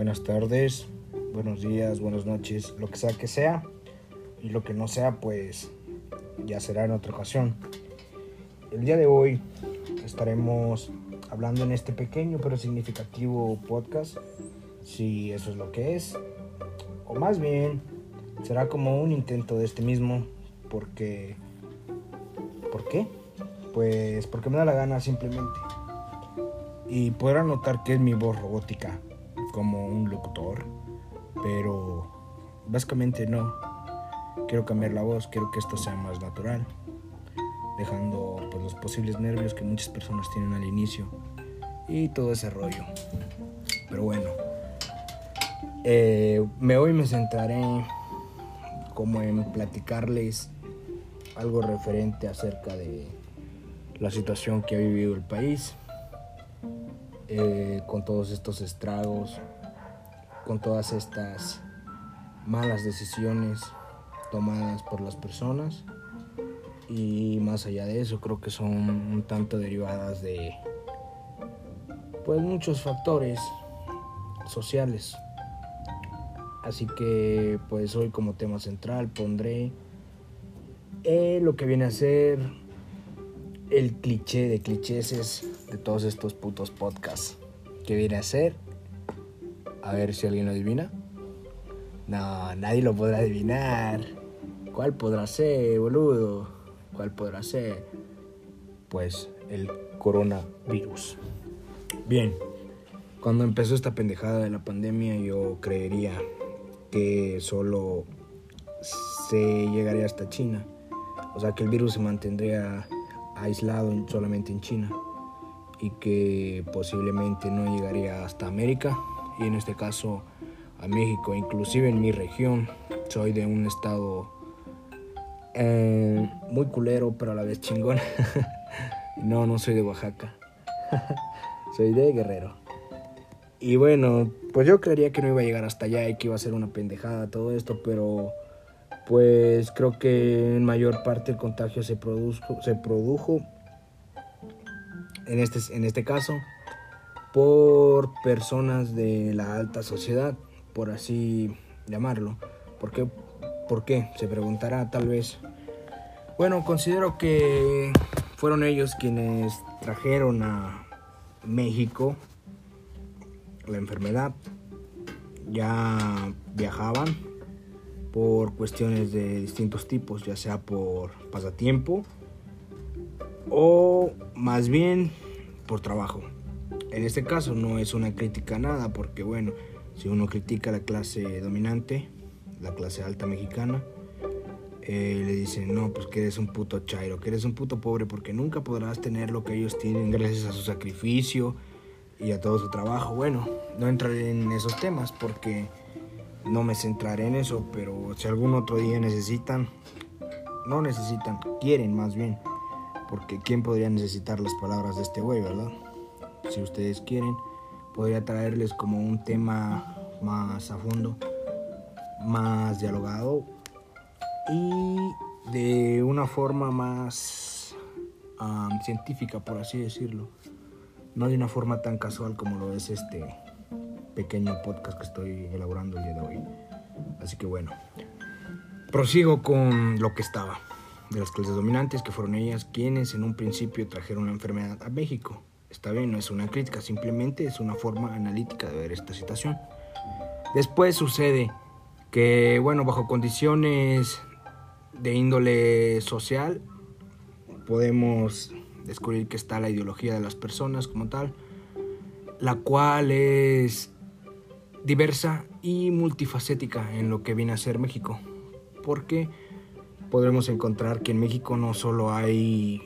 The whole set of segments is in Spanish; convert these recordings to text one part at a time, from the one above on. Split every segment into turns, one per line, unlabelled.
buenas tardes, buenos días, buenas noches, lo que sea que sea. Y lo que no sea, pues ya será en otra ocasión. El día de hoy estaremos hablando en este pequeño pero significativo podcast, si eso es lo que es. O más bien, será como un intento de este mismo, porque... ¿Por qué? Pues porque me da la gana simplemente. Y podrán notar que es mi voz robótica, como un locutor, pero básicamente no. Quiero cambiar la voz, quiero que esto sea más natural, dejando pues, los posibles nervios que muchas personas tienen al inicio y todo ese rollo. Pero bueno, eh, me hoy me centraré como en platicarles algo referente acerca de la situación que ha vivido el país, eh, con todos estos estragos, con todas estas malas decisiones tomadas por las personas. Y más allá de eso creo que son un tanto derivadas de pues muchos factores sociales. Así que pues hoy como tema central pondré eh, lo que viene a ser el cliché de clichés de todos estos putos podcasts que viene a ser a ver si alguien lo adivina no, nadie lo podrá adivinar. ¿Cuál podrá ser, boludo? ¿Cuál podrá ser? Pues el coronavirus. Bien, cuando empezó esta pendejada de la pandemia yo creería que solo se llegaría hasta China. O sea que el virus se mantendría aislado solamente en China y que posiblemente no llegaría hasta América y en este caso a México, inclusive en mi región. Soy de un estado eh, muy culero, pero a la vez chingón. no, no soy de Oaxaca. soy de Guerrero. Y bueno, pues yo creería que no iba a llegar hasta allá y que iba a ser una pendejada todo esto, pero pues creo que en mayor parte el contagio se produjo, se produjo en este, en este caso por personas de la alta sociedad por así llamarlo. ¿Por qué? ¿Por qué? Se preguntará tal vez. Bueno, considero que fueron ellos quienes trajeron a México la enfermedad. Ya viajaban por cuestiones de distintos tipos, ya sea por pasatiempo o más bien por trabajo. En este caso no es una crítica nada porque bueno, si uno critica a la clase dominante, la clase alta mexicana, eh, le dicen, no, pues que eres un puto chairo, que eres un puto pobre porque nunca podrás tener lo que ellos tienen gracias a su sacrificio y a todo su trabajo. Bueno, no entraré en esos temas porque no me centraré en eso, pero si algún otro día necesitan, no necesitan, quieren más bien, porque ¿quién podría necesitar las palabras de este güey, verdad? Si ustedes quieren podría traerles como un tema más a fondo, más dialogado y de una forma más científica, por así decirlo. No de una forma tan casual como lo es este pequeño podcast que estoy elaborando el día de hoy. Así que bueno, prosigo con lo que estaba. De las clases dominantes, que fueron ellas quienes en un principio trajeron la enfermedad a México. Está bien, no es una crítica, simplemente es una forma analítica de ver esta situación. Después sucede que, bueno, bajo condiciones de índole social, podemos descubrir que está la ideología de las personas como tal, la cual es diversa y multifacética en lo que viene a ser México. Porque podremos encontrar que en México no solo hay,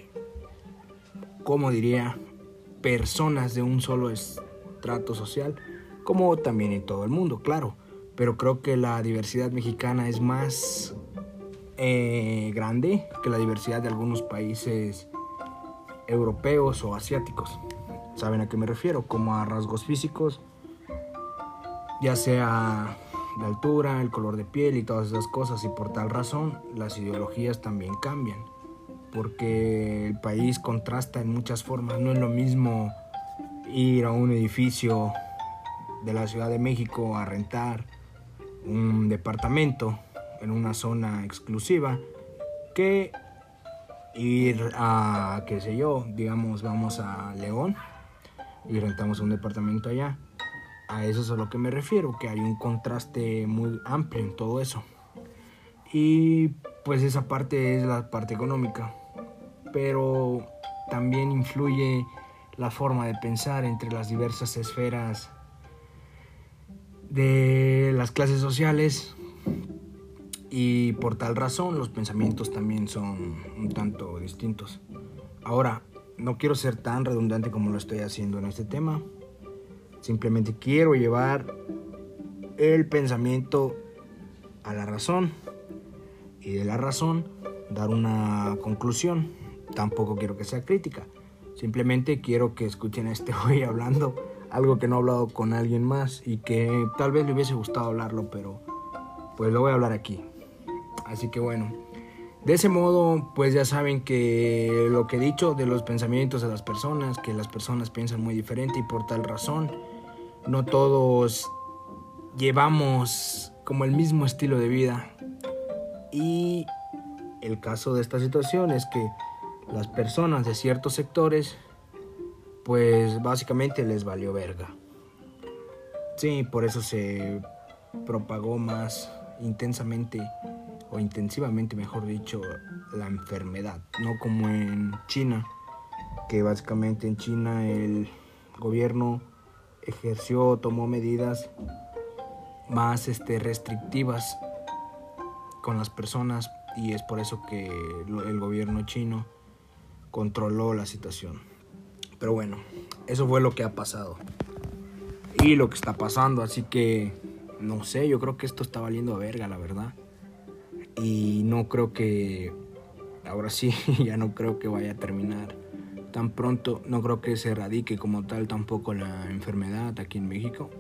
como diría, personas de un solo estrato social, como también en todo el mundo, claro. Pero creo que la diversidad mexicana es más eh, grande que la diversidad de algunos países europeos o asiáticos. ¿Saben a qué me refiero? Como a rasgos físicos, ya sea la altura, el color de piel y todas esas cosas. Y por tal razón, las ideologías también cambian porque el país contrasta en muchas formas. No es lo mismo ir a un edificio de la Ciudad de México a rentar un departamento en una zona exclusiva que ir a, qué sé yo, digamos, vamos a León y rentamos un departamento allá. A eso es a lo que me refiero, que hay un contraste muy amplio en todo eso. Y pues esa parte es la parte económica, pero también influye la forma de pensar entre las diversas esferas de las clases sociales y por tal razón los pensamientos también son un tanto distintos. Ahora, no quiero ser tan redundante como lo estoy haciendo en este tema. Simplemente quiero llevar el pensamiento a la razón y de la razón dar una conclusión. Tampoco quiero que sea crítica. Simplemente quiero que escuchen a este hoy hablando algo que no he hablado con alguien más y que tal vez le hubiese gustado hablarlo, pero pues lo voy a hablar aquí. Así que bueno, de ese modo pues ya saben que lo que he dicho de los pensamientos de las personas, que las personas piensan muy diferente y por tal razón no todos llevamos como el mismo estilo de vida. Y el caso de esta situación es que las personas de ciertos sectores pues básicamente les valió verga. Sí, por eso se propagó más intensamente o intensivamente, mejor dicho, la enfermedad, no como en China, que básicamente en China el gobierno ejerció, tomó medidas más este, restrictivas con las personas y es por eso que el gobierno chino controló la situación. Pero bueno, eso fue lo que ha pasado. Y lo que está pasando, así que no sé, yo creo que esto está valiendo a verga, la verdad. Y no creo que, ahora sí, ya no creo que vaya a terminar tan pronto. No creo que se erradique como tal tampoco la enfermedad aquí en México.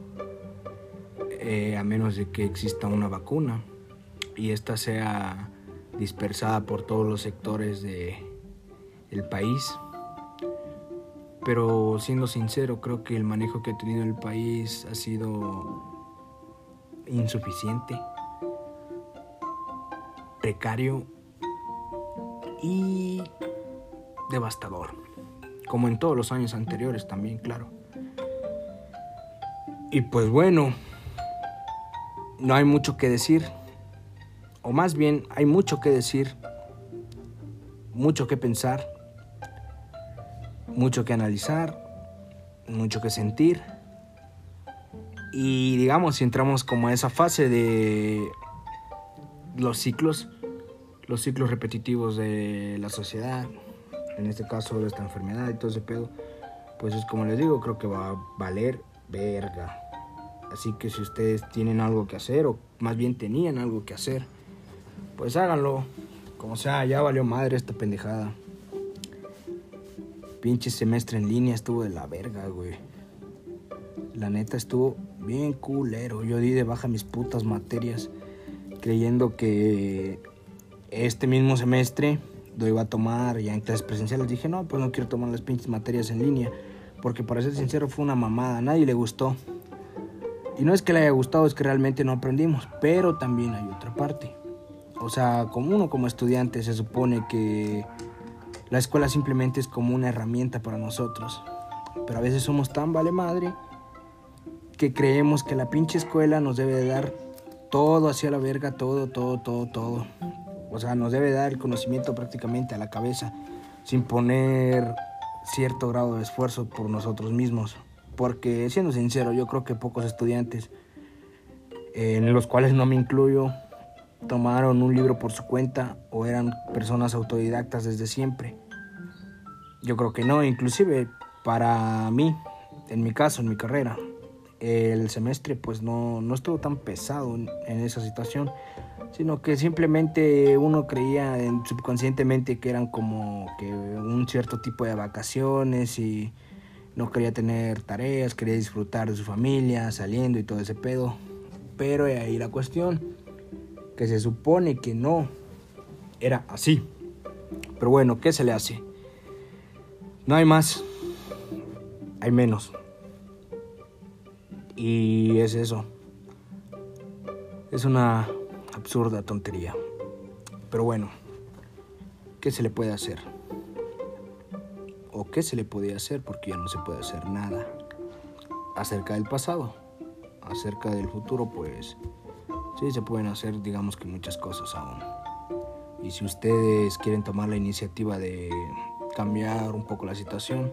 Eh, a menos de que exista una vacuna y esta sea dispersada por todos los sectores de el país. Pero siendo sincero, creo que el manejo que ha tenido el país ha sido insuficiente precario y devastador, como en todos los años anteriores también, claro. Y pues bueno, no hay mucho que decir, o más bien hay mucho que decir, mucho que pensar, mucho que analizar, mucho que sentir. Y digamos, si entramos como a esa fase de los ciclos, los ciclos repetitivos de la sociedad, en este caso de esta enfermedad y todo ese pedo, pues es como les digo, creo que va a valer verga. Así que si ustedes tienen algo que hacer, o más bien tenían algo que hacer, pues háganlo. Como sea, ya valió madre esta pendejada. Pinche semestre en línea estuvo de la verga, güey. La neta estuvo bien culero. Yo di de baja mis putas materias creyendo que este mismo semestre lo iba a tomar ya en clases presenciales. Dije, no, pues no quiero tomar las pinches materias en línea. Porque para ser sincero fue una mamada, a nadie le gustó. Y no es que le haya gustado, es que realmente no aprendimos. Pero también hay otra parte. O sea, como uno como estudiante se supone que la escuela simplemente es como una herramienta para nosotros. Pero a veces somos tan vale madre que creemos que la pinche escuela nos debe de dar todo hacia la verga, todo, todo, todo, todo. O sea, nos debe dar el conocimiento prácticamente a la cabeza, sin poner cierto grado de esfuerzo por nosotros mismos. Porque, siendo sincero, yo creo que pocos estudiantes, en los cuales no me incluyo, tomaron un libro por su cuenta o eran personas autodidactas desde siempre. Yo creo que no, inclusive para mí, en mi caso, en mi carrera, el semestre pues no, no estuvo tan pesado en, esa situación, sino que simplemente uno creía subconscientemente que eran como que un cierto tipo de vacaciones y no quería tener tareas, quería disfrutar de su familia, saliendo y todo ese pedo. Pero ahí la cuestión, que se supone que no era así. Pero bueno, ¿qué se le hace? No hay más, hay menos. Y es eso. Es una absurda tontería. Pero bueno, ¿qué se le puede hacer? ¿O qué se le podía hacer? Porque ya no se puede hacer nada. Acerca del pasado, acerca del futuro, pues sí se pueden hacer, digamos que muchas cosas aún. Y si ustedes quieren tomar la iniciativa de cambiar un poco la situación,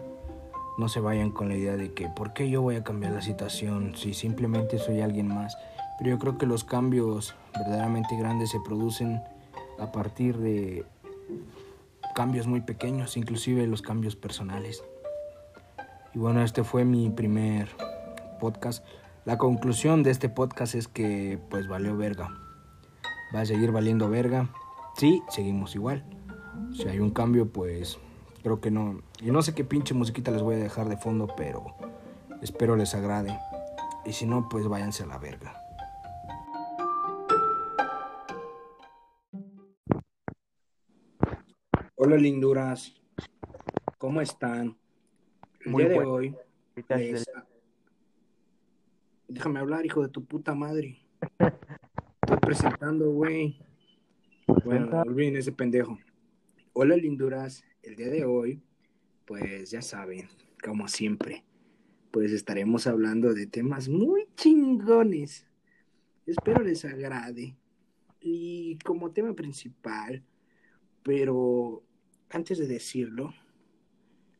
no se vayan con la idea de que, ¿por qué yo voy a cambiar la situación si simplemente soy alguien más? Pero yo creo que los cambios verdaderamente grandes se producen a partir de cambios muy pequeños, inclusive los cambios personales. Y bueno, este fue mi primer podcast. La conclusión de este podcast es que pues valió verga. Va a seguir valiendo verga. Sí, seguimos igual. Si hay un cambio, pues creo que no. Y no sé qué pinche musiquita les voy a dejar de fondo, pero espero les agrade. Y si no, pues váyanse a la verga. Hola linduras, ¿cómo están? El
Muy
día de hoy, les- déjame hablar, hijo de tu puta madre. Estoy presentando, güey. Bueno, olviden ese pendejo. Hola linduras, el día de hoy, pues ya saben, como siempre, pues estaremos hablando de temas muy chingones. Espero les agrade. Y como tema principal, pero antes de decirlo,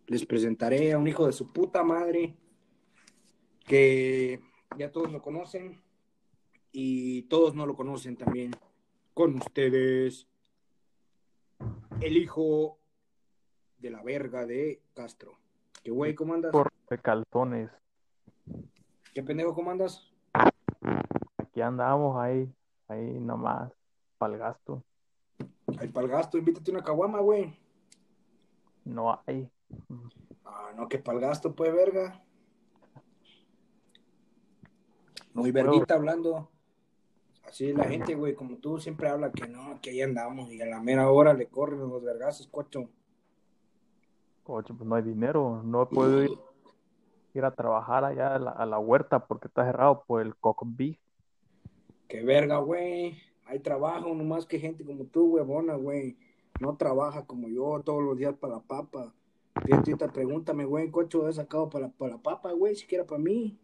les presentaré a un hijo de su puta madre que ya todos lo conocen y todos no lo conocen también. Con ustedes, el hijo de la verga de Castro. ¿Qué güey, cómo andas?
Por de calzones.
¿Qué pendejo, cómo andas?
Aquí andamos ahí, ahí nomás, para el gasto.
Ay, pa'l gasto, invítate una caguama, güey.
No hay.
Ah, no, que pa'l gasto, pues, verga. Muy
No puedo.
verguita hablando. Así la gente, güey, como tú siempre habla que no, que ahí andamos y a la mera hora le corren los vergazos, cocho.
Oye, pues no hay dinero, no puedo ir, ir a trabajar allá a la, a la huerta porque está cerrado por el cock beef.
Qué verga, güey. Hay trabajo, nomás que gente como tú, huevona, güey. No trabaja como yo todos los días para la papa. Fíjate, pregúntame, güey, cocho, he sacado para, para la papa, güey, siquiera para mí.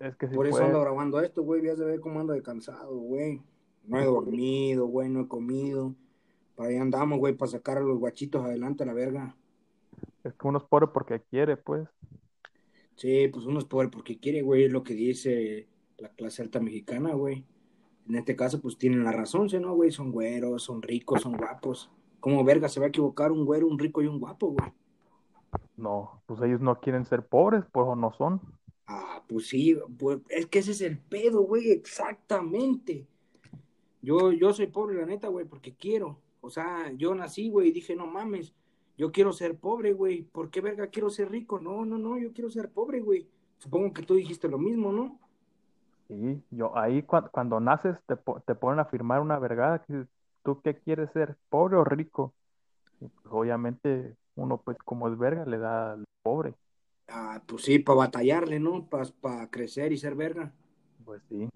Es que si
Por eso
puede,
ando grabando esto, güey. Ya se ve cómo ando de cansado, güey. No he dormido, güey, no he comido. Para ahí andamos, güey, para sacar a los guachitos adelante a la verga.
es que uno es pobre porque quiere, pues.
Sí, pues uno es pobre porque quiere, güey, es lo que dice la clase alta mexicana, güey. En este caso, pues tienen la razón, ¿sí, no, güey? Son güeros, son ricos, son guapos. ¿Cómo verga se va a equivocar un güero, un rico y un guapo, güey?
No, pues ellos no quieren ser pobres, pues o no son.
Ah, pues sí, pues es que ese es el pedo, güey, exactamente. Yo, yo soy pobre, la neta, güey, porque quiero. O sea, yo nací, güey, y dije, no mames, yo quiero ser pobre, güey. ¿Por qué verga quiero ser rico? No, no, no, yo quiero ser pobre, güey. Supongo que tú dijiste lo mismo, ¿no?
Sí, yo ahí cua- cuando naces te, po- te ponen a firmar una vergada que tú qué quieres ser, pobre o rico. Y pues obviamente uno pues como es verga le da al pobre.
Ah, pues sí, para batallarle, ¿no? Para crecer y ser verga.
Pues sí.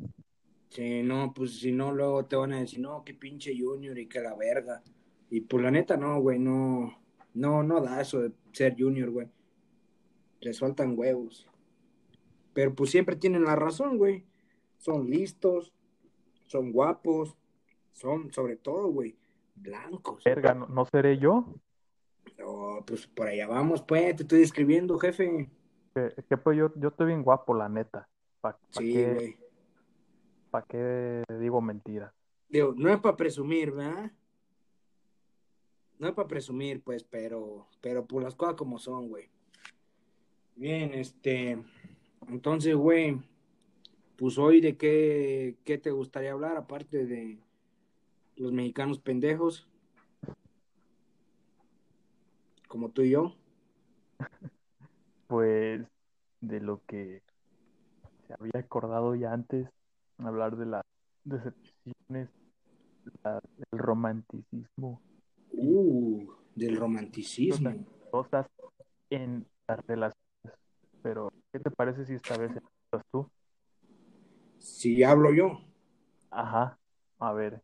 Sí, no, pues si no, luego te van a decir, no, qué pinche junior y que la verga. Y pues la neta, no, güey, no, no, no da eso de ser junior, güey. Les faltan huevos. Pero pues siempre tienen la razón, güey. Son listos, son guapos, son, sobre todo, güey, blancos.
Verga, ¿no, no seré yo?
No, pues por allá vamos, pues, te estoy describiendo, jefe.
Que, que, pues yo, yo estoy bien guapo, la neta. ¿Para
Sí,
qué,
güey.
pa' qué digo mentiras?
Digo, no es para presumir, ¿verdad? No es para presumir, pues, pero, pero por las cosas como son, güey. Bien, este, entonces, güey, pues hoy de qué, qué te gustaría hablar, aparte de los mexicanos pendejos, como tú y yo.
Pues de lo que se había acordado ya antes, hablar de las decepciones, la- el romanticismo,
Uh, del romanticismo.
cosas en las relaciones. Pero, ¿qué te parece si esta vez empiezas tú?
Si hablo yo.
Ajá. A ver,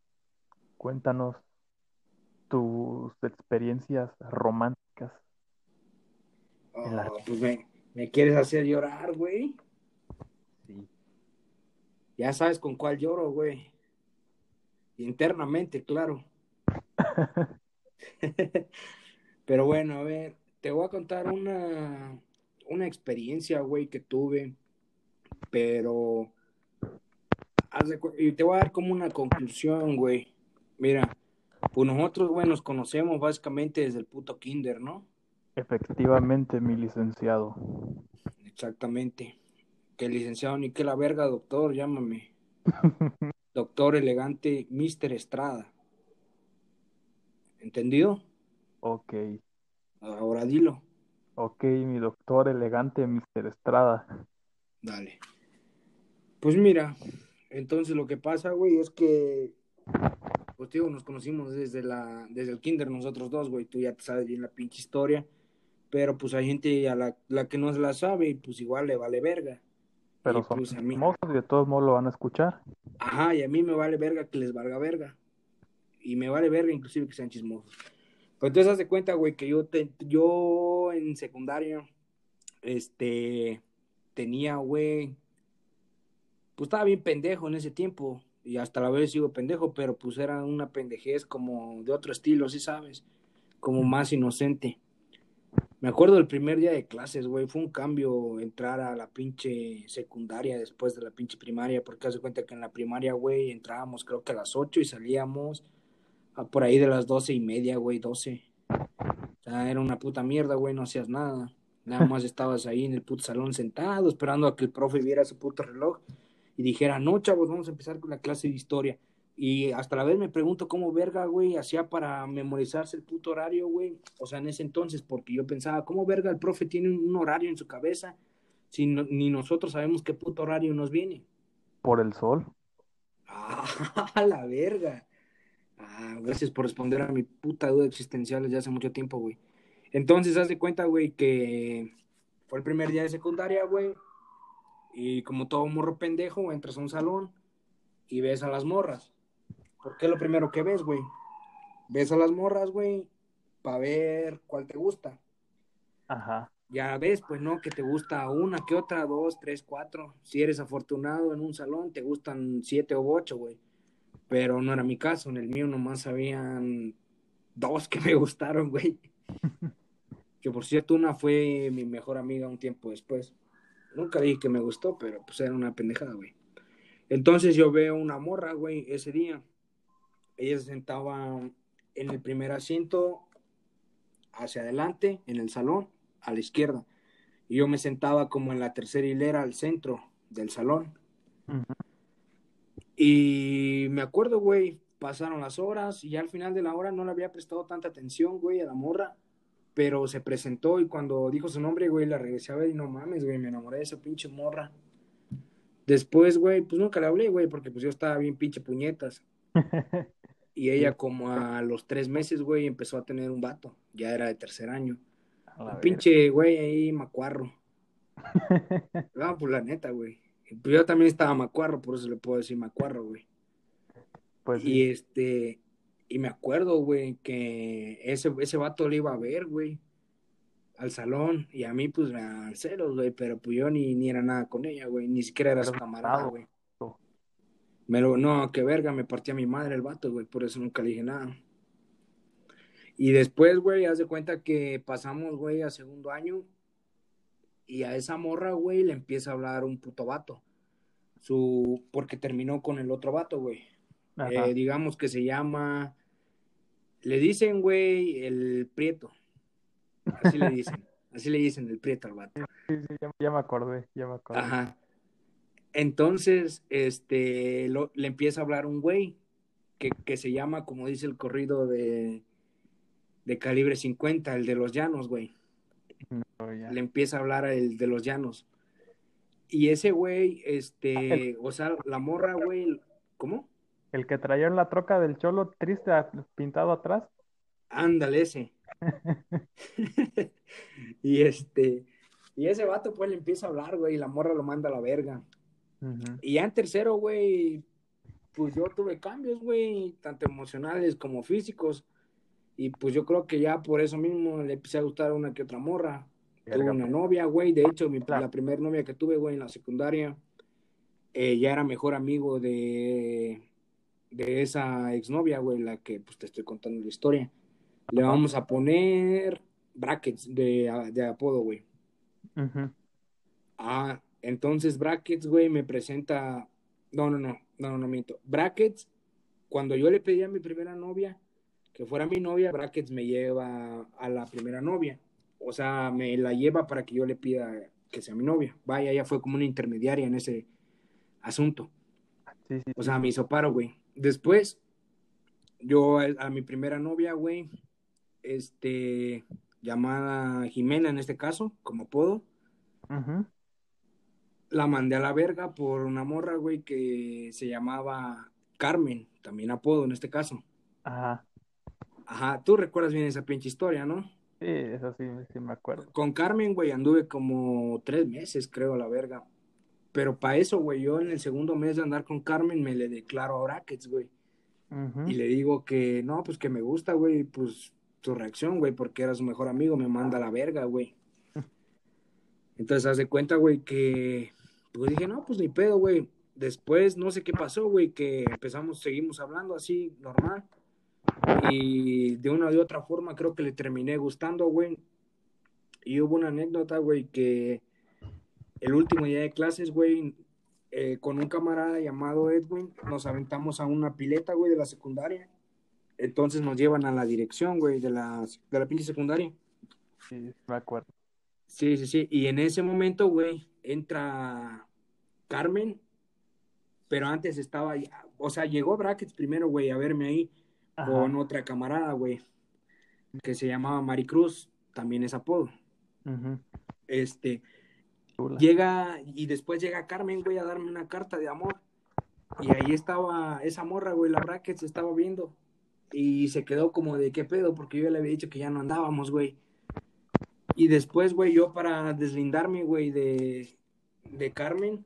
cuéntanos tus experiencias románticas.
en la... pues me, me, quieres hacer llorar, güey.
Sí.
Ya sabes con cuál lloro, güey. Internamente, claro. Pero bueno, a ver, te voy a contar una, una experiencia, güey, que tuve. Pero y te voy a dar como una conclusión, güey. Mira, pues nosotros, güey, nos conocemos básicamente desde el puto kinder, ¿no?
Efectivamente, mi licenciado.
Exactamente. Que licenciado ni que la verga, doctor, llámame. doctor elegante, Mister Estrada. ¿Entendido?
Ok.
Ahora dilo.
Ok, mi doctor elegante, Mister Estrada.
Dale. Pues mira, entonces lo que pasa, güey, es que, pues digo, nos conocimos desde la, desde el kinder nosotros dos, güey, tú ya te sabes bien la pinche historia, pero pues hay gente a la, la que no se la sabe y pues igual le vale verga.
Pero y, son pues, y de todos modos lo van a escuchar.
Ajá, y a mí me vale verga que les valga verga. Y me vale verga inclusive que sean chismosos. Pues entonces haz de cuenta, güey, que yo, te, yo en secundaria, este, tenía, güey, pues estaba bien pendejo en ese tiempo y hasta la vez sigo pendejo, pero pues era una pendejez como de otro estilo, ¿sí sabes? Como más inocente. Me acuerdo del primer día de clases, güey, fue un cambio entrar a la pinche secundaria después de la pinche primaria, porque hace cuenta que en la primaria, güey, entrábamos creo que a las 8 y salíamos a por ahí de las doce y media, güey, 12. O sea, era una puta mierda, güey, no hacías nada. Nada más estabas ahí en el puto salón sentado, esperando a que el profe viera su puto reloj y dijera, no, chavos, vamos a empezar con la clase de historia. Y hasta la vez me pregunto cómo verga, güey, hacía para memorizarse el puto horario, güey. O sea, en ese entonces, porque yo pensaba, ¿cómo verga el profe tiene un horario en su cabeza si ni nosotros sabemos qué puto horario nos viene?
Por el sol.
Ah, la verga. Ah, gracias por responder a mi puta duda existencial desde hace mucho tiempo, güey. Entonces, haz de cuenta, güey, que fue el primer día de secundaria, güey. Y como todo morro pendejo, entras a un salón y ves a las morras. ¿Por qué lo primero que ves, güey? Ves a las morras, güey, para ver cuál te gusta.
Ajá.
Ya ves, pues no, que te gusta una, que otra, dos, tres, cuatro. Si eres afortunado en un salón, te gustan siete o ocho, güey. Pero no era mi caso, en el mío nomás habían dos que me gustaron, güey. que por cierto, una fue mi mejor amiga un tiempo después. Nunca dije que me gustó, pero pues era una pendejada, güey. Entonces yo veo una morra, güey, ese día. Ella se sentaba en el primer asiento hacia adelante, en el salón, a la izquierda. Y yo me sentaba como en la tercera hilera al centro del salón. Y me acuerdo, güey, pasaron las horas y al final de la hora no le había prestado tanta atención, güey, a la morra pero se presentó y cuando dijo su nombre, güey, la regresé a ver y no mames, güey, me enamoré de esa pinche morra. Después, güey, pues nunca le hablé, güey, porque pues yo estaba bien pinche puñetas. y ella como a los tres meses, güey, empezó a tener un vato, ya era de tercer año. Un pinche, güey, ahí macuarro. no, pues la neta, güey. Pues yo también estaba macuarro, por eso le puedo decir macuarro, güey. Pues y este, y me acuerdo, güey, que ese, ese vato le iba a ver, güey, al salón. Y a mí, pues, me dan celos, güey, pero pues yo ni, ni era nada con ella, güey. Ni siquiera era su camarada, güey. Me lo, no, qué verga, me partía mi madre el vato, güey, por eso nunca le dije nada. Y después, güey, haz de cuenta que pasamos, güey, a segundo año y a esa morra, güey, le empieza a hablar un puto vato. Su, porque terminó con el otro vato, güey. Eh, digamos que se llama le dicen, güey, el prieto. Así le dicen. Así le dicen el prieto al vato.
Sí, sí, ya, me acordé, ya me acordé.
Ajá. Entonces, este, le empieza a hablar un güey que, que, se llama, como dice el corrido de, de calibre 50, el de los llanos, güey. le empieza a hablar el de los llanos. Y ese güey, este, o sea, la morra, güey, ¿cómo?
El que traía en la troca del cholo triste pintado atrás.
Ándale ese. y este, y ese vato pues le empieza a hablar, güey, y la morra lo manda a la verga. Y ya en tercero, güey, pues yo tuve cambios, güey, tanto emocionales como físicos. Y pues yo creo que ya por eso mismo le empecé a gustar una que otra morra. Tuve una novia, güey. De hecho, mi, la primera novia que tuve, güey, en la secundaria, eh, ya era mejor amigo de, de esa exnovia, güey, la que pues te estoy contando la historia. Le vamos a poner brackets de, de apodo, güey. Ah, entonces Brackets, güey, me presenta. No, no, no, no, no miento. Brackets, cuando yo le pedí a mi primera novia que fuera mi novia, Brackets me lleva a la primera novia. O sea, me la lleva para que yo le pida que sea mi novia. Vaya, ella fue como una intermediaria en ese asunto. o sea, me hizo paro, güey. Después, yo a, mi primera novia, güey, este, llamada Jimena en este caso, como puedo. La mandé a la verga por una morra, güey, que se llamaba Carmen, también apodo en este caso. Ajá. Ajá, tú recuerdas bien esa pinche historia, ¿no?
Sí, eso sí, sí me acuerdo.
Con Carmen, güey, anduve como tres meses, creo, a la verga. Pero para eso, güey, yo en el segundo mes de andar con Carmen me le declaro a Brackets, güey. Y le digo que, no, pues que me gusta, güey, pues tu reacción, güey, porque era su mejor amigo, me manda a la verga, güey. Entonces, haz de cuenta, güey, que, pues dije, no, pues ni pedo, güey. Después, no sé qué pasó, güey, que empezamos, seguimos hablando así, normal. Y de una u otra forma creo que le terminé gustando, güey. Y hubo una anécdota, güey, que el último día de clases, güey, eh, con un camarada llamado Edwin, nos aventamos a una pileta, güey, de la secundaria. Entonces nos llevan a la dirección, güey, de la, de la pinche secundaria.
Sí, me acuerdo.
Sí, sí, sí. Y en ese momento, güey, entra Carmen, pero antes estaba, o sea, llegó Brackets primero, güey, a verme ahí con otra camarada, güey, que se llamaba Maricruz, también es apodo. Este, llega, y después llega Carmen, güey, a darme una carta de amor. Y ahí estaba esa morra, güey, la Brackets estaba viendo. Y se quedó como de qué pedo, porque yo le había dicho que ya no andábamos, güey. Y después, güey, yo para deslindarme, güey, de, de Carmen,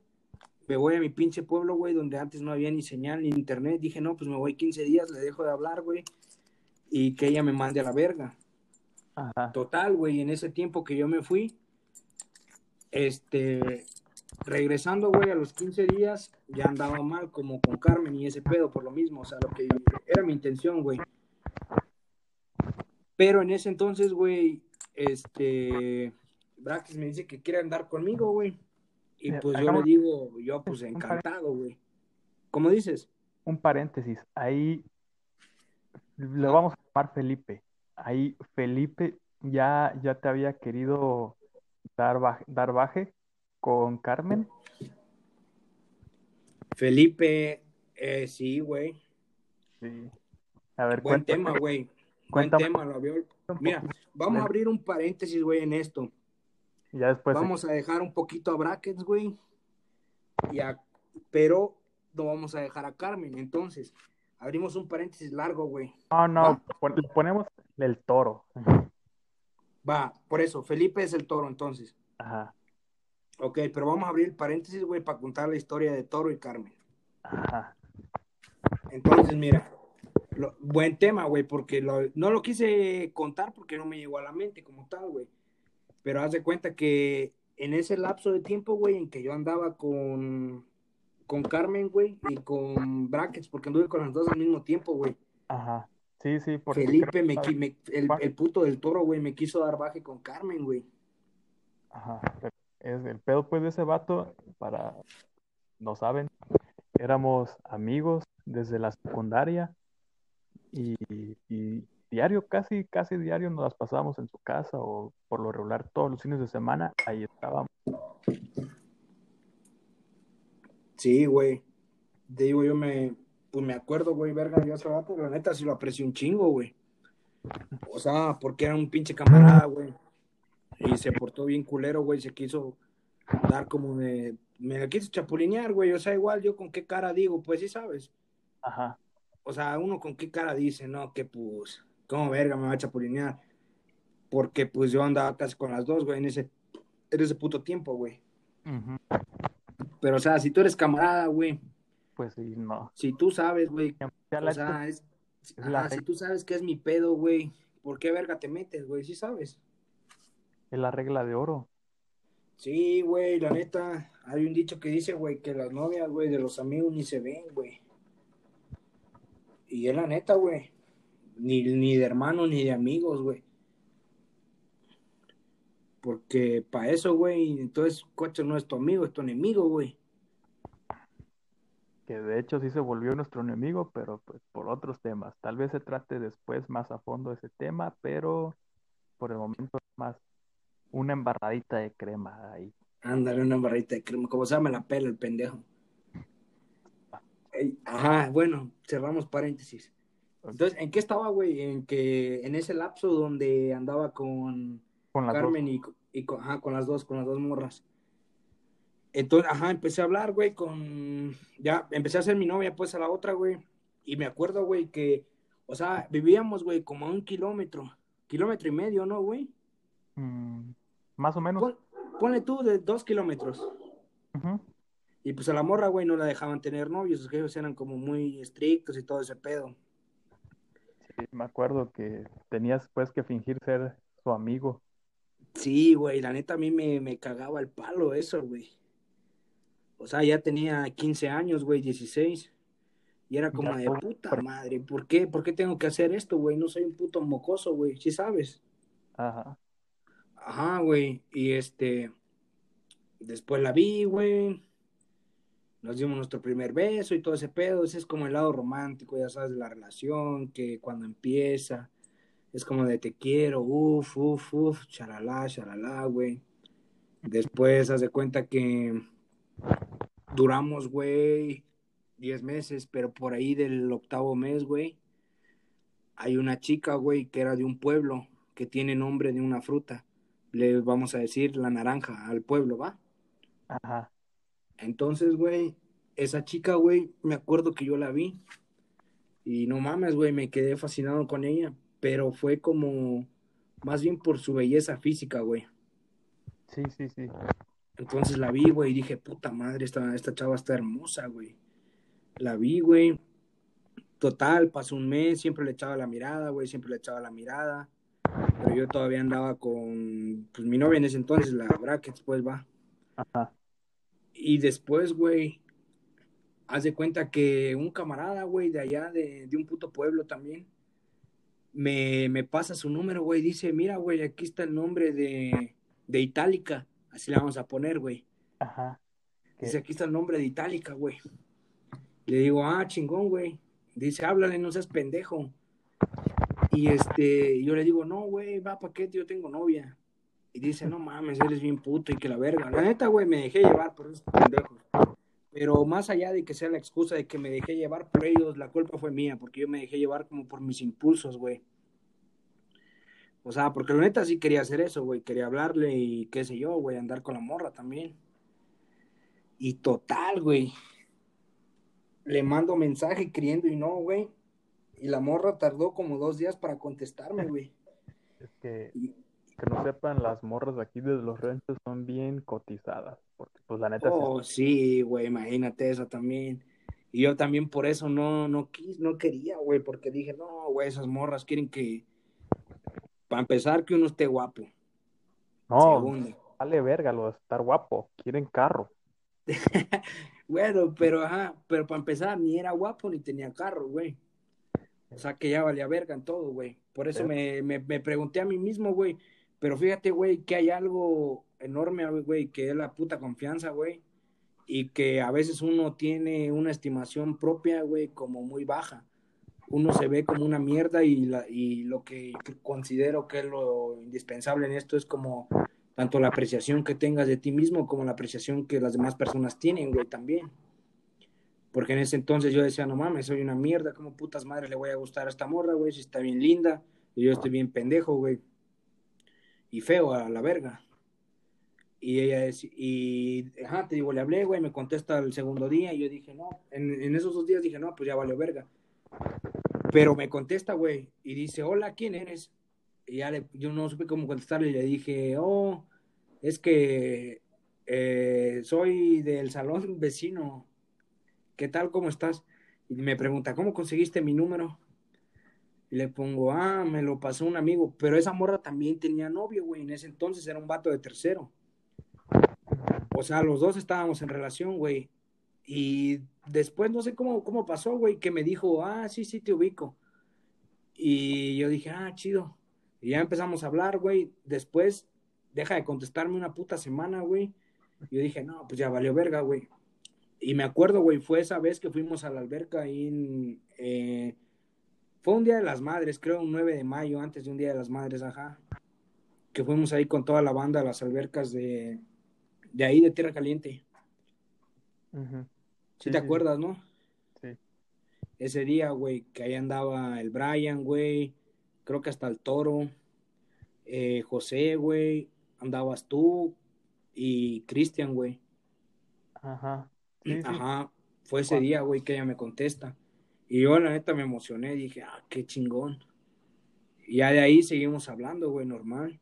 me voy a mi pinche pueblo, güey, donde antes no había ni señal ni internet. Dije, no, pues me voy 15 días, le dejo de hablar, güey, y que ella me mande a la verga. Ajá. Total, güey, en ese tiempo que yo me fui, este, regresando, güey, a los 15 días, ya andaba mal, como con Carmen y ese pedo, por lo mismo, o sea, lo que era mi intención, güey. Pero en ese entonces, güey, este, Brackis me dice que quiere andar conmigo, güey. Y pues yo le digo, yo pues encantado, güey. ¿Cómo dices?
Un paréntesis, ahí lo vamos a llamar Felipe. Ahí Felipe ya, ya te había querido dar, dar baje con Carmen.
Felipe, eh, sí, güey. Sí. A ver, Buen tema, güey. Buen tema, lo Mira, vamos a abrir un paréntesis, güey, en esto. Ya después. Vamos a dejar un poquito a Brackets, güey. Pero no vamos a dejar a Carmen. Entonces, abrimos un paréntesis largo, güey.
No, no, ponemos el toro.
Va, por eso, Felipe es el toro, entonces. Ajá. Ok, pero vamos a abrir paréntesis, güey, para contar la historia de Toro y Carmen. Ajá. Entonces, mira, buen tema, güey, porque no lo quise contar porque no me llegó a la mente como tal, güey. Pero haz de cuenta que en ese lapso de tiempo, güey, en que yo andaba con, con Carmen, güey, y con Brackets, porque anduve con las dos al mismo tiempo, güey.
Ajá. Sí, sí,
porque Felipe, me, el, el, puto del toro, güey, me quiso dar baje con Carmen, güey.
Ajá. Es el pedo, pues, de ese vato, para, no saben, éramos amigos desde la secundaria y, y diario, casi, casi diario nos las pasábamos en su casa o por lo regular todos los fines de semana, ahí estábamos.
Sí, güey. Digo, yo me, pues me acuerdo, güey, verga, yo hace rato, la neta sí lo aprecio un chingo, güey. O sea, porque era un pinche camarada, güey. Y se portó bien culero, güey, se quiso dar como de, me la quiso chapulinear, güey, o sea, igual yo con qué cara digo, pues sí sabes. Ajá. O sea, uno con qué cara dice, no, que pues, ¿cómo verga me va a chapulinear? Porque pues yo andaba casi con las dos, güey, en ese, en ese puto tiempo, güey. Pero, o sea, si tú eres camarada, güey.
Pues sí, no.
Si tú sabes, güey. O sea, es,
es la
ajá, si tú sabes que es mi pedo, güey. ¿Por qué verga te metes, güey? Sí sabes.
Es la regla de oro.
Sí, güey, la neta. Hay un dicho que dice, güey, que las novias, güey, de los amigos ni se ven, güey. Y es la neta, güey. Ni, ni de hermanos ni de amigos, güey. Porque para eso, güey, entonces coche no es tu amigo, es tu enemigo, güey.
Que de hecho sí se volvió nuestro enemigo, pero pues por otros temas. Tal vez se trate después más a fondo ese tema, pero por el momento más una embarradita de crema ahí.
Ándale, una barrita de crema. Como se me la pela el pendejo. Ajá, bueno, cerramos paréntesis. Entonces, ¿en qué estaba, güey? En que en ese lapso donde andaba con
Con dos.
Carmen y, y con, ajá, con las dos, con las dos morras. Entonces, ajá, empecé a hablar, güey, con... Ya, empecé a ser mi novia, pues, a la otra, güey. Y me acuerdo, güey, que... O sea, vivíamos, güey, como a un kilómetro. Kilómetro y medio, ¿no, güey?
Mm, más o menos.
Pon- ponle tú de dos kilómetros.
Ujú.
Y pues a la morra, güey, no la dejaban tener novios. Sus jefes eran como muy estrictos y todo ese pedo.
Sí, me acuerdo que tenías pues que fingir ser su amigo.
Sí, güey, la neta a mí me, me cagaba el palo eso, güey. O sea, ya tenía 15 años, güey, 16. Y era como
Ya,
de puta
por-
madre, ¿por qué? ¿Por qué tengo que hacer esto, güey? No soy un puto mocoso, güey, ¿sí sabes?
Ajá.
Ajá, güey. Y este, después la vi, güey. Nos dimos nuestro primer beso y todo ese pedo. Ese es como el lado romántico, ya sabes, de la relación, que cuando empieza es como de te quiero, uff, uff, uff, charalá, charalá, güey. Después haz de cuenta que duramos, güey, 10 meses, pero por ahí del octavo mes, güey, hay una chica, güey, que era de un pueblo que tiene nombre de una fruta. Le vamos a decir la naranja al pueblo, ¿va?
Ajá.
Entonces, güey, esa chica, güey, me acuerdo que yo la vi. Y no mames, güey, me quedé fascinado con ella. Pero fue como, más bien por su belleza física, güey.
Sí, sí, sí.
Entonces la vi, güey, y dije, puta madre, esta, esta chava está hermosa, güey. La vi, güey. Total, pasó un mes, siempre le echaba la mirada, güey, siempre le echaba la mirada. Pero yo todavía andaba con, pues mi novia en ese entonces, la Brackets, pues va.
Ajá.
Y después, güey, haz de cuenta que un camarada, güey, de allá, de, de un puto pueblo también, me, me pasa su número, güey. Dice, mira, güey, aquí está el nombre de, de Itálica. Así le vamos a poner, güey.
Ajá.
Dice, aquí está el nombre de Itálica, güey. Le digo, ah, chingón, güey. Dice, háblale, no seas pendejo. Y este, yo le digo, no, güey, va, ¿pa' qué? Yo tengo novia. Y dice, no mames, eres bien puto y que la verga. La neta, güey, me dejé llevar por esos pendejos. Pero más allá de que sea la excusa de que me dejé llevar por ellos, la culpa fue mía, porque yo me dejé llevar como por mis impulsos, güey. O sea, porque la neta sí quería hacer eso, güey. Quería hablarle y qué sé yo, güey, andar con la morra también. Y total, güey. Le mando mensaje queriendo y no, güey. Y la morra tardó como dos días para contestarme, güey.
Es que,
Y-
que no sepan, las morras de aquí de los ranchos son bien cotizadas. Porque, pues, la neta, sí-
Oh, sí, güey, imagínate eso también. Y yo también por eso no, no, quis, no quería, güey, porque dije, no, güey, esas morras quieren que, para empezar, que uno esté guapo.
no,
Segundo.
vale verga lo de estar guapo. Quieren carro.
Bueno, pero ajá, pero para empezar, ni era guapo ni tenía carro, güey. O sea que ya valía verga en todo, güey. Por eso me, me, me pregunté a mí mismo, güey. Pero fíjate, güey, que hay algo enorme, güey, que es la puta confianza, güey. Y que a veces uno tiene una estimación propia, güey, como muy baja. Uno se ve como una mierda y, la, y lo que considero que es lo indispensable en esto es como tanto la apreciación que tengas de ti mismo como la apreciación que las demás personas tienen, güey, también. Porque en ese entonces yo decía, no mames, soy una mierda, ¿cómo putas madres le voy a gustar a esta morra, güey? Si está bien linda, y yo estoy bien pendejo, güey. Y feo a la verga. Y ella es, y, ajá, te digo, le hablé, güey, me contesta el segundo día, y yo dije, no, en, en esos dos días dije, no, pues ya valió verga. Pero me contesta, güey, y dice, hola, ¿quién eres? Y ya le, yo no supe cómo contestarle, y le dije, oh, es que eh, soy del salón vecino. ¿Qué tal? ¿Cómo estás? Y me pregunta, ¿cómo conseguiste mi número? Y le pongo, ah, me lo pasó un amigo. Pero esa morra también tenía novio, güey. En ese entonces era un vato de tercero. O sea, los dos estábamos en relación, güey. Y después no sé cómo, cómo pasó, güey, que me dijo, ah, sí, sí, te ubico. Y yo dije, ah, chido. Y ya empezamos a hablar, güey. Después deja de contestarme una puta semana, güey. Yo dije, no, pues ya valió verga, güey. Y me acuerdo, güey, fue esa vez que fuimos a la alberca ahí en... Eh, fue un Día de las Madres, creo, un 9 de mayo, antes de un Día de las Madres, ajá. Que fuimos ahí con toda la banda a las albercas de, de ahí, de Tierra Caliente. Sí, te acuerdas, no? Sí. Ese día, güey, que ahí andaba el Brian, güey, creo que hasta el Toro, eh, José, güey, andabas tú y Cristian, güey. Ajá. Ajá. Fue ese día, güey, que ella me contesta. Y yo, la neta, me emocioné. Dije, ah, qué chingón. Y ya de ahí seguimos hablando, güey, normal.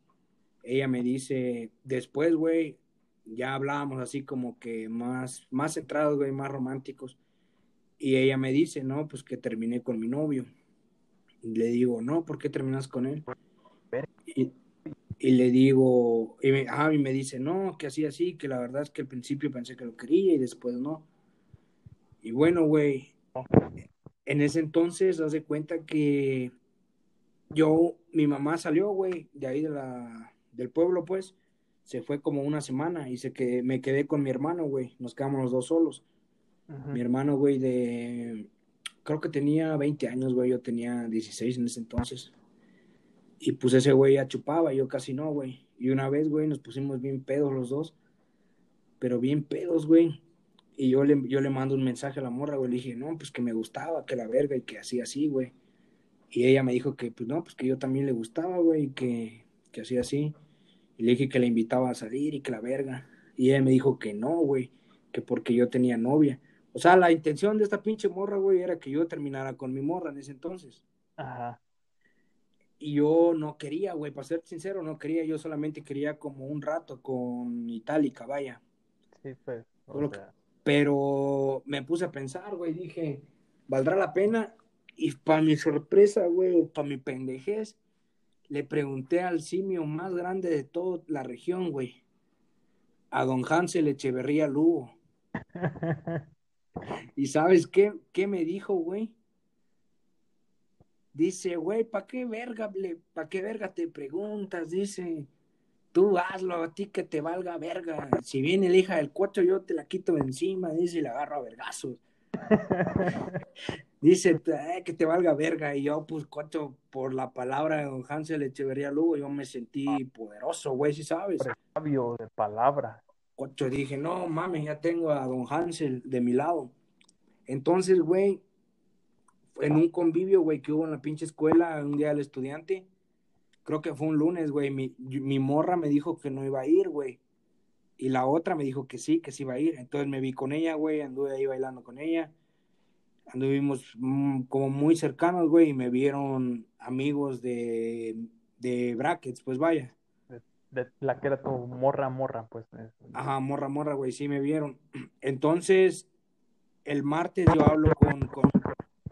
Ella me dice, después, güey, ya hablábamos así como que más, más centrados, güey, más románticos. Y ella me dice, no, pues que terminé con mi novio. Le digo, no, ¿por qué terminas con él? Y, y le digo, y me, ah, y me dice, no, que así, así, que la verdad es que al principio pensé que lo quería y después no. Y bueno, güey, en ese entonces, haz de cuenta que yo, mi mamá salió, güey, de ahí de la, del pueblo, pues, se fue como una semana y se que me quedé con mi hermano, güey, nos quedamos los dos solos. Mi hermano, güey, de, creo que tenía 20 años, güey, yo tenía 16 en ese entonces. Y pues ese güey ya chupaba, yo casi no, güey. Y una vez, güey, nos pusimos bien pedos los dos. Pero bien pedos, güey. Y yo le, yo le mando un mensaje a la morra, güey. Le dije, no, pues que me gustaba, que la verga y que hacía así, güey. Y ella me dijo que, pues no, pues que yo también le gustaba, güey, que, que hacía así. Y le dije que le invitaba a salir y que la verga. Y ella me dijo que no, güey, que porque yo tenía novia. O sea, la intención de esta pinche morra, güey, era que yo terminara con mi morra en ese entonces. Ajá. Y yo no quería, güey, para ser sincero, no quería, yo solamente quería como un rato con Itálica, vaya. Sí, pues. Pero me puse a pensar, güey, dije, ¿valdrá la pena? Y para mi sorpresa, güey, para mi pendejez, le pregunté al simio más grande de toda la región, güey, a don Hansel Echeverría Lugo. ¿Y sabes qué, qué me dijo, güey? Dice, güey, ¿para qué verga, para qué verga te preguntas? Dice, tú hazlo, a ti que te valga verga. Si viene la hija del cuatro, yo te la quito de encima, dice, y la agarro a vergazos. dice, eh, que te valga verga. Y yo, pues, cuatro, por la palabra de don Hansel Echeverría Lugo, yo me sentí poderoso, güey, si sabes.
Sabio de palabra.
Cuatro, dije, no mames, ya tengo a don Hansel de mi lado. Entonces, güey, en un convivio, güey, que hubo en la pinche escuela un día del estudiante. Creo que fue un lunes, güey. Mi, mi morra me dijo que no iba a ir, güey. Y la otra me dijo que sí, que sí iba a ir. Entonces me vi con ella, güey. Anduve ahí bailando con ella. Anduvimos mm, como muy cercanos, güey. Y me vieron amigos de, de brackets, pues vaya.
De, la que era tu morra, morra, pues.
Ajá, morra, morra, güey. Sí me vieron. Entonces, el martes yo hablo con, con,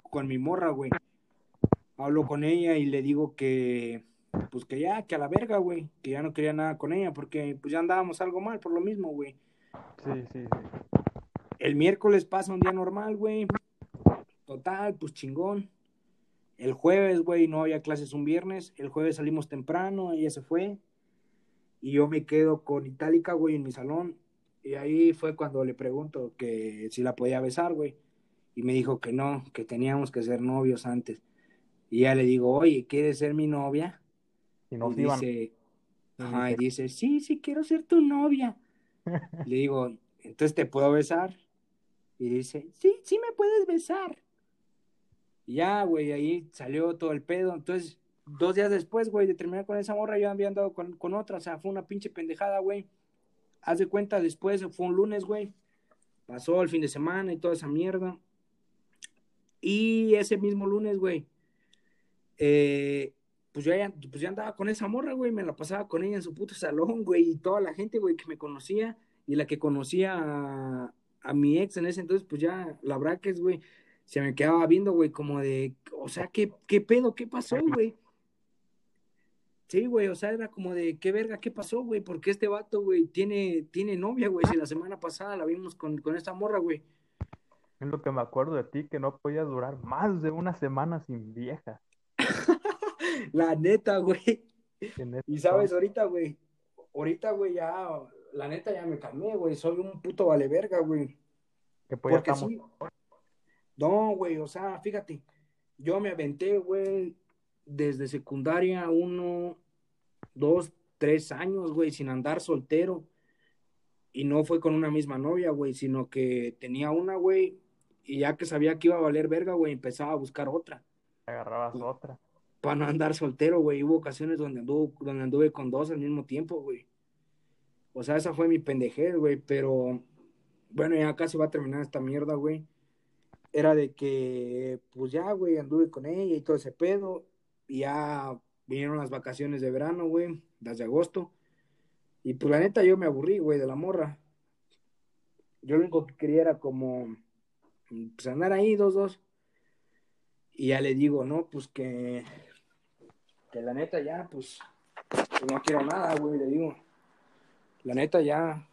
con mi morra, güey. Hablo con ella y le digo que, pues que ya, que a la verga, güey, que ya no quería nada con ella porque pues ya andábamos algo mal por lo mismo, güey. Sí, sí, sí. El miércoles pasa un día normal, güey. Total, pues chingón. El jueves, güey, no había clases un viernes. El jueves salimos temprano, ella se fue. Y yo me quedo con Itálica, güey, en mi salón. Y ahí fue cuando le pregunto que si la podía besar, güey y me dijo que no, que teníamos que ser novios antes. Y ya le digo, oye, ¿quieres ser mi novia? Y, nos dice, ajá, y dice, sí, sí, quiero ser tu novia. le digo, entonces te puedo besar. Y dice, sí, sí me puedes besar. Ya, güey, ahí salió todo el pedo. Entonces, dos días después, güey, de terminar con esa morra, yo había andado con, con otra. O sea, fue una pinche pendejada, güey. Haz de cuenta, después fue un lunes, güey. Pasó el fin de semana y toda esa mierda. Y ese mismo lunes, güey, eh, pues, yo pues ya, andaba con esa morra, güey, me la pasaba con ella en su puto salón, güey, y toda la gente, güey, que me conocía, y la que conocía a, a mi ex en ese entonces, pues ya la braques, güey, se me quedaba viendo, güey, como de, o sea, ¿qué, qué pedo? ¿Qué pasó, güey? Sí, güey, o sea, era como de, ¿qué verga? ¿Qué pasó, güey? Porque este vato, güey, tiene, tiene novia, güey. Si la semana pasada la vimos con, con esta morra, güey.
Es lo que me acuerdo de ti, que no podías durar más de una semana sin vieja.
la neta, güey. Y sabes, ahorita, güey, ahorita, güey, ya, la neta ya me calmé, güey. Soy un puto vale verga, güey. Porque sí. No, güey, o sea, fíjate, yo me aventé, güey, desde secundaria, uno, dos, tres años, güey, sin andar soltero. Y no fue con una misma novia, güey, sino que tenía una, güey, y ya que sabía que iba a valer verga, güey, empezaba a buscar otra.
Agarrabas otra.
Para no andar soltero, güey. Hubo ocasiones donde anduve, donde anduve con dos al mismo tiempo, güey. O sea, esa fue mi pendejez, güey, pero bueno, ya casi va a terminar esta mierda, güey. Era de que, pues ya, güey, anduve con ella y todo ese pedo. Y ya vinieron las vacaciones de verano, güey, desde agosto. Y pues la neta yo me aburrí, güey, de la morra. Yo lo único que quería era como, pues andar ahí, dos, dos. Y ya le digo, no, pues que, que la neta ya, pues, pues no quiero nada, güey, le digo. La neta ya.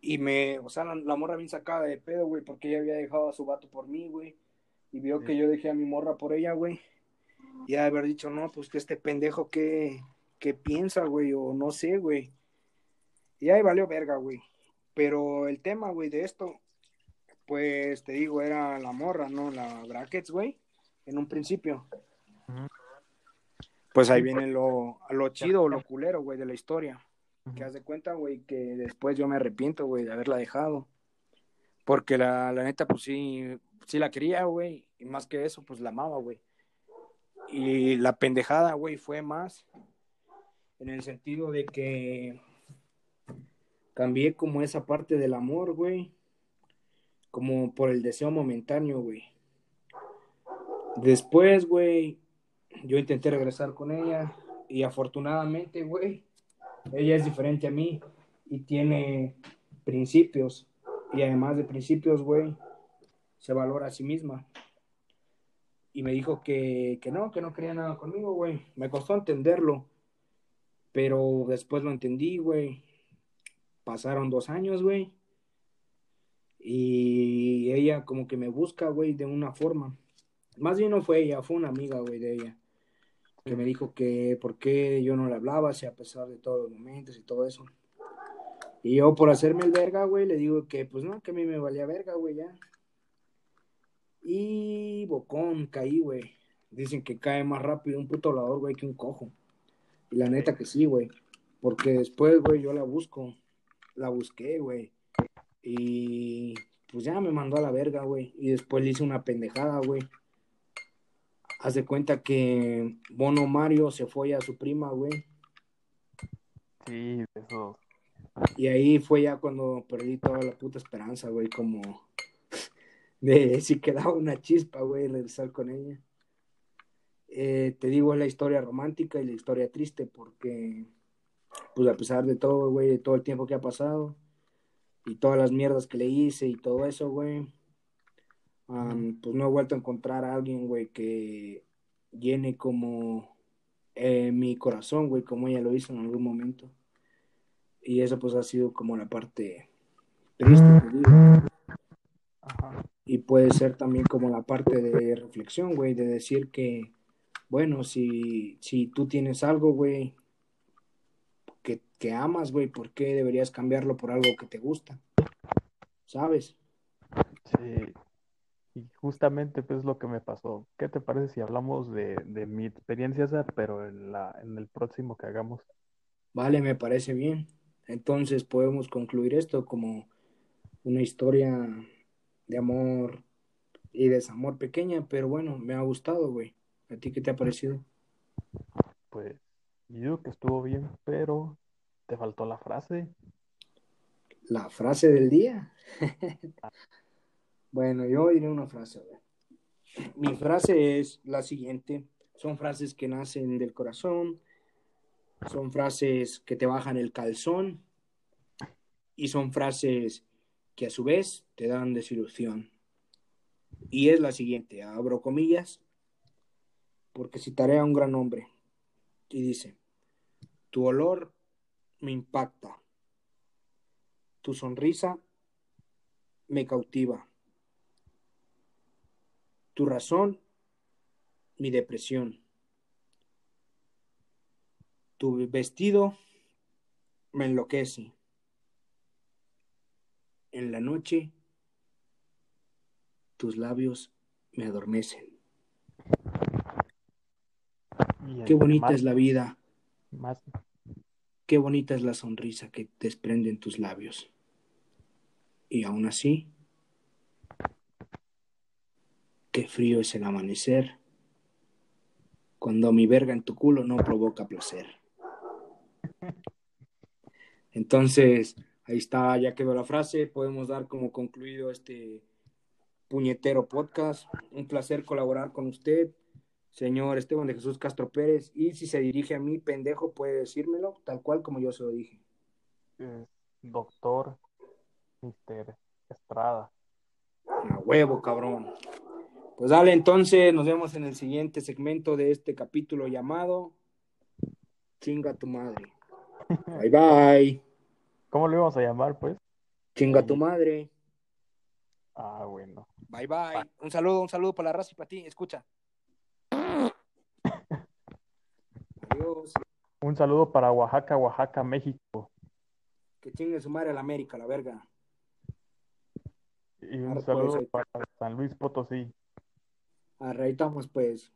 Y me, o sea, la, morra bien sacada de pedo, güey, porque ella había dejado a su vato por mí, güey. Y vio que yo dejé a mi morra por ella, güey. Y de haber dicho, no, pues que este pendejo que, que piensa, güey, o no sé, güey. Y ahí valió verga, güey. Pero el tema, güey, de esto, pues te digo, era la morra, ¿no? La brackets, güey, en un principio. Pues ahí viene lo, lo chido o lo culero, güey, de la historia. Que haz de cuenta, güey, que después yo me arrepiento, güey, de haberla dejado. Porque la, la neta, pues sí, sí la quería, güey. Y más que eso, pues la amaba, güey. Y la pendejada, güey, fue más en el sentido de que cambié como esa parte del amor, güey, como por el deseo momentáneo, güey. Después, güey, yo intenté regresar con ella y afortunadamente, güey, ella es diferente a mí y tiene principios y además de principios, güey, se valora a sí misma y me dijo que, que no, que no quería nada conmigo, güey. Me costó entenderlo, pero después lo entendí, güey. Pasaron dos años, güey. Y ella como que me busca, güey, de una forma. Más bien no fue ella, fue una amiga, güey, de ella. Que me dijo que por qué yo no le hablaba, si a pesar de todos los momentos y todo eso. Y yo por hacerme el verga, güey, le digo que pues no, que a mí me valía verga, güey, ya. Y bocón, caí, güey. Dicen que cae más rápido un puto volador, güey, que un cojo. Y la neta que sí, güey. Porque después, güey, yo la busco. La busqué, güey. Y pues ya me mandó a la verga, güey. Y después le hice una pendejada, güey. Haz de cuenta que Bono Mario se fue a su prima, güey.
Sí, eso.
Y ahí fue ya cuando perdí toda la puta esperanza, güey, como de si quedaba una chispa, güey, regresar con ella. Eh, te digo, es la historia romántica y la historia triste porque, pues a pesar de todo, güey, de todo el tiempo que ha pasado y todas las mierdas que le hice y todo eso, güey, pues no he vuelto a encontrar a alguien, güey, que llene como eh, mi corazón, güey, como ella lo hizo en algún momento. Y eso pues ha sido como la parte triste, te digo. Ajá y puede ser también como la parte de reflexión, güey, de decir que, bueno, si, si tú tienes algo, güey, que, que amas, güey, ¿por qué deberías cambiarlo por algo que te gusta? ¿Sabes?
Sí, justamente pues lo que me pasó. ¿Qué te parece si hablamos de, de mi experiencia pero en, la, en el próximo que hagamos?
Vale, me parece bien. Entonces podemos concluir esto como una historia de amor y desamor pequeña, pero bueno, me ha gustado, güey. ¿A ti qué te ha parecido?
Pues yo que estuvo bien, pero te faltó la frase.
La frase del día. bueno, yo diré una frase. Mi frase es la siguiente. Son frases que nacen del corazón. Son frases que te bajan el calzón. y son frases que a su vez te dan desilusión. Y es la siguiente, abro comillas, porque citaré a un gran hombre. Y dice, tu olor me impacta, tu sonrisa me cautiva, tu razón mi depresión, tu vestido me enloquece. En la noche, tus labios me adormecen. Qué bonita es la vida. Qué bonita es la sonrisa que desprenden tus labios. Y aún así, qué frío es el amanecer cuando mi verga en tu culo no provoca placer. Entonces, ahí está, ya quedó la frase. Podemos dar como concluido este puñetero podcast. Un placer colaborar con usted, señor Esteban de Jesús Castro Pérez. Y si se dirige a mí, pendejo, puede decírmelo, tal cual como yo se lo dije.
doctor Mister Estrada.
A huevo, cabrón. Pues dale, entonces nos vemos en el siguiente segmento de este capítulo llamado Chinga tu madre. Bye bye.
¿Cómo lo íbamos a llamar, pues?
Chinga tu madre.
Ah, bueno.
Bye bye. Un saludo, un saludo para la raza y para ti. Escucha.
Adiós. Un saludo para Oaxaca, Oaxaca, México.
Que chingue su madre a la América, la verga.
Y un saludo para San Luis Potosí.
Arraitamos pues.